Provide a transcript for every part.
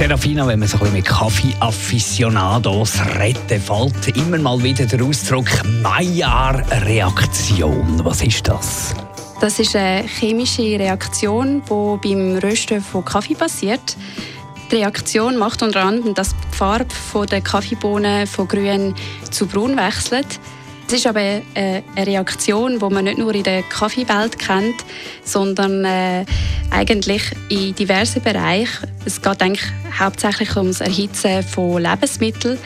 Serafina, wenn man so mit Kaffee-Afficionados redet, fällt immer mal wieder der Ausdruck Maillard-Reaktion. Was ist das? Das ist eine chemische Reaktion, die beim Rösten von Kaffee passiert. Die Reaktion macht unter anderem, dass die Farbe der Kaffeebohnen von grün zu braun wechselt. Es ist aber äh, eine Reaktion, die man nicht nur in der Kaffeewelt kennt, sondern äh, eigentlich in diversen Bereichen. Es geht eigentlich hauptsächlich ums Erhitzen von Lebensmitteln.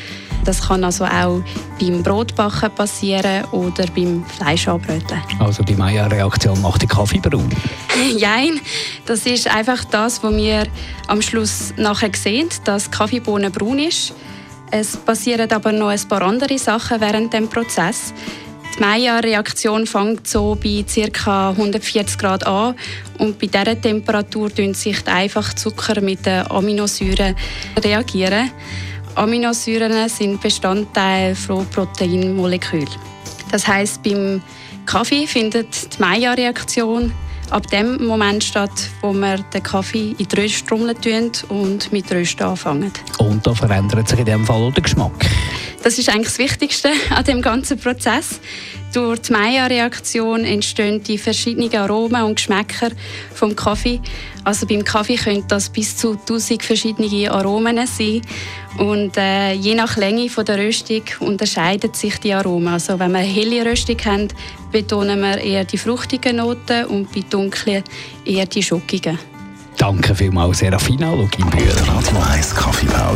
Das kann also auch beim Brotbacken passieren oder beim Fleischanbröteln. Also die Maillard-Reaktion macht den Kaffee braun? Nein, das ist einfach das, was wir am Schluss nachher sehen, dass Kaffeebohnen braun ist. Es passieren aber noch ein paar andere Sachen während dem Prozess. Die Maillard-Reaktion fängt so bei ca. 140 Grad an und bei dieser Temperatur reagieren sich einfach Zucker mit den Aminosäuren reagieren. Aminosäuren sind Bestandteil von Proteinmolekülen. Das heißt, beim Kaffee findet die Maillard-Reaktion ab dem Moment statt, wo wir den Kaffee in die Rösttrommel tun und mit Rösten anfangen. Und da verändert sich in dem Fall auch der Geschmack. Das ist eigentlich das Wichtigste an dem ganzen Prozess. Durch die Maillard-Reaktion entstehen die verschiedenen Aromen und Geschmäcker vom Kaffee. Also beim Kaffee können das bis zu 1000 verschiedene Aromen sein. Und äh, je nach Länge von der Röstung unterscheiden sich die Aromen. Also wenn wir helle Röstung haben, betonen wir eher die fruchtigen Noten und bei dunklen eher die schokigen. Danke vielmals, Serafina Luginbühl. Radio 1